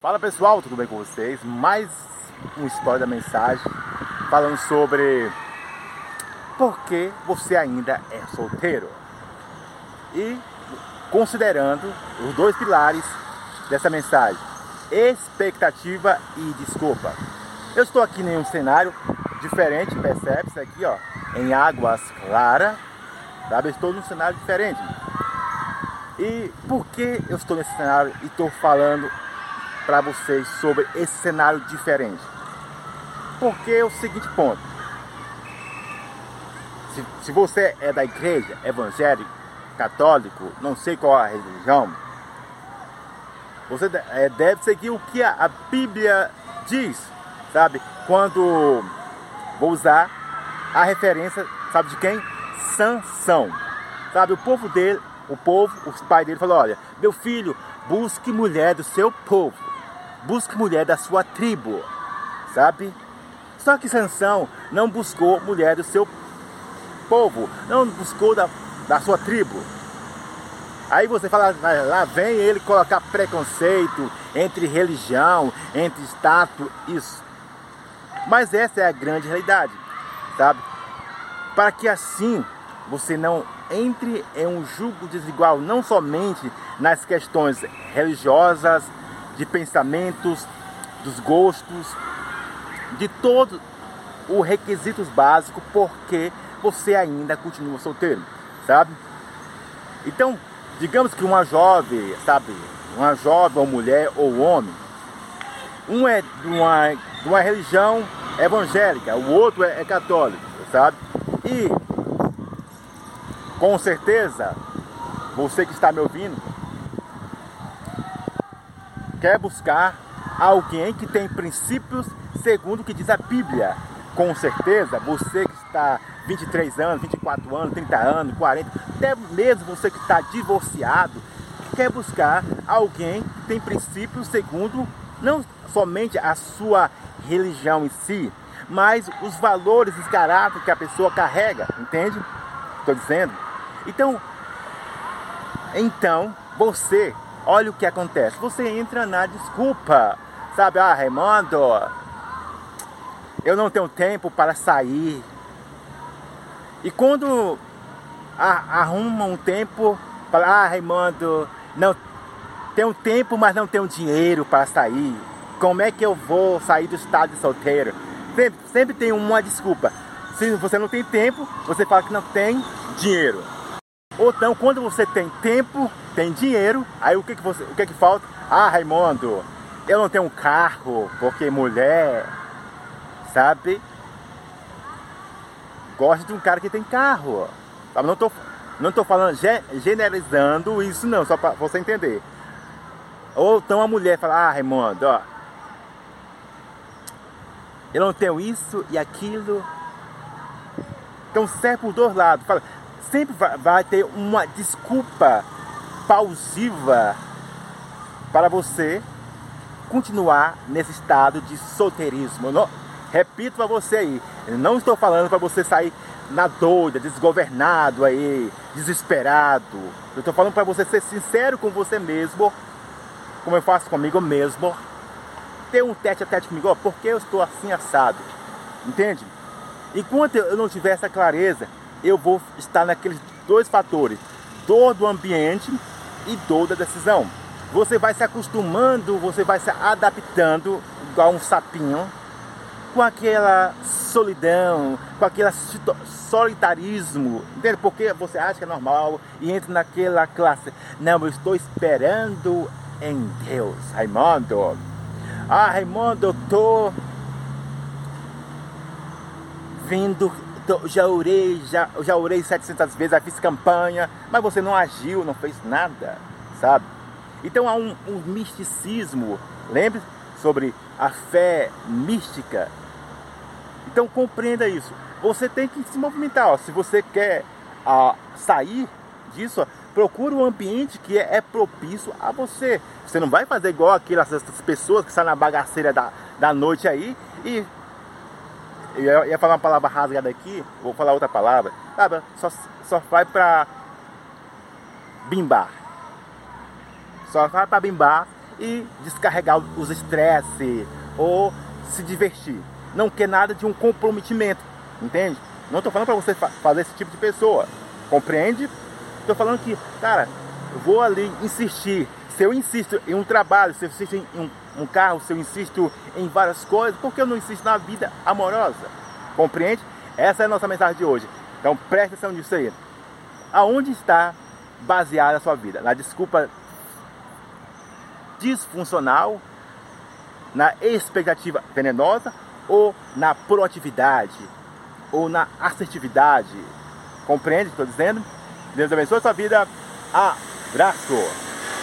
Fala pessoal, tudo bem com vocês? Mais uma história da mensagem falando sobre por que você ainda é solteiro. E considerando os dois pilares dessa mensagem, expectativa e desculpa. Eu estou aqui em um cenário diferente, percebe-se aqui, ó, em Águas Claras, sabe? Estou num cenário diferente. E por que eu estou nesse cenário e estou falando para vocês sobre esse cenário diferente. Porque é o seguinte ponto. Se, se você é da igreja evangélico, católico, não sei qual a religião, você é, deve seguir o que a, a Bíblia diz, sabe? Quando vou usar a referência, sabe de quem? Sansão. Sabe, o povo dele, o povo, os pais dele falou, olha, meu filho, busque mulher do seu povo busque mulher da sua tribo, sabe? Só que Sansão não buscou mulher do seu povo, não buscou da, da sua tribo. Aí você fala, lá vem ele colocar preconceito entre religião, entre status, isso. Mas essa é a grande realidade, sabe? Para que assim você não entre em um julgo desigual, não somente nas questões religiosas, de pensamentos, dos gostos, de todos os requisitos básicos porque você ainda continua solteiro, sabe? Então, digamos que uma jovem, sabe, uma jovem ou mulher ou homem, um é de uma, de uma religião evangélica, o outro é, é católico, sabe? E com certeza, você que está me ouvindo, quer buscar alguém que tem princípios segundo o que diz a Bíblia. Com certeza, você que está 23 anos, 24 anos, 30 anos, 40, até mesmo você que está divorciado, quer buscar alguém que tem princípios segundo não somente a sua religião em si, mas os valores, os caráteres que a pessoa carrega, entende? Estou dizendo. Então, então você olha o que acontece. Você entra na desculpa. Sabe, ah, Raimundo, eu não tenho tempo para sair. E quando arruma um tempo, fala, ah, Raimundo, não tenho tempo, mas não tenho dinheiro para sair. Como é que eu vou sair do estado de solteiro? Sempre, sempre tem uma desculpa. Se você não tem tempo, você fala que não tem dinheiro. Ou então, quando você tem tempo, tem dinheiro, aí o que que, você, o que que falta? Ah, Raimundo, eu não tenho um carro, porque mulher, sabe? Gosta de um cara que tem carro. Sabe? Não tô, não tô falando, generalizando isso não, só para você entender. Ou então a mulher fala, ah, Raimundo, ó, eu não tenho isso e aquilo. Então serve por dois lados. Fala, sempre vai ter uma desculpa plausível para você continuar nesse estado de solteirismo. Não, repito para você aí, não estou falando para você sair na doida, desgovernado aí, desesperado. Eu estou falando para você ser sincero com você mesmo, como eu faço comigo mesmo. Ter um tete a tete comigo, ó, porque eu estou assim assado. Entende? Enquanto eu não tiver essa clareza, eu vou estar naqueles dois fatores: dor do ambiente e dor da decisão. Você vai se acostumando, você vai se adaptando, igual um sapinho, com aquela solidão, com aquele solitarismo, entende? Porque você acha que é normal e entra naquela classe. Não, eu estou esperando em Deus, Raimundo. Ah, Raimundo, eu estou vindo já orei, já, já orei 700 vezes, já fiz campanha, mas você não agiu, não fez nada, sabe? Então há um, um misticismo, lembre sobre a fé mística. Então compreenda isso. Você tem que se movimentar. Ó. Se você quer ah, sair disso, ó, procure um ambiente que é, é, propício a você. Você não vai fazer igual aquelas pessoas que estão na bagaceira da, da noite aí e eu ia falar uma palavra rasgada aqui, vou falar outra palavra. Sabe, só, só vai pra bimbar. Só vai pra bimbar e descarregar os estresses ou se divertir. Não quer nada de um comprometimento, entende? Não estou falando para você fazer esse tipo de pessoa, compreende? Estou falando que, cara, vou ali insistir. Se eu insisto em um trabalho, se eu insisto em um, um carro, se eu insisto em várias coisas, por que eu não insisto na vida amorosa? Compreende? Essa é a nossa mensagem de hoje. Então preste atenção nisso aí. Aonde está baseada a sua vida? Na desculpa disfuncional, na expectativa venenosa ou na proatividade ou na assertividade? Compreende o que estou dizendo? Deus abençoe a sua vida. Abraço!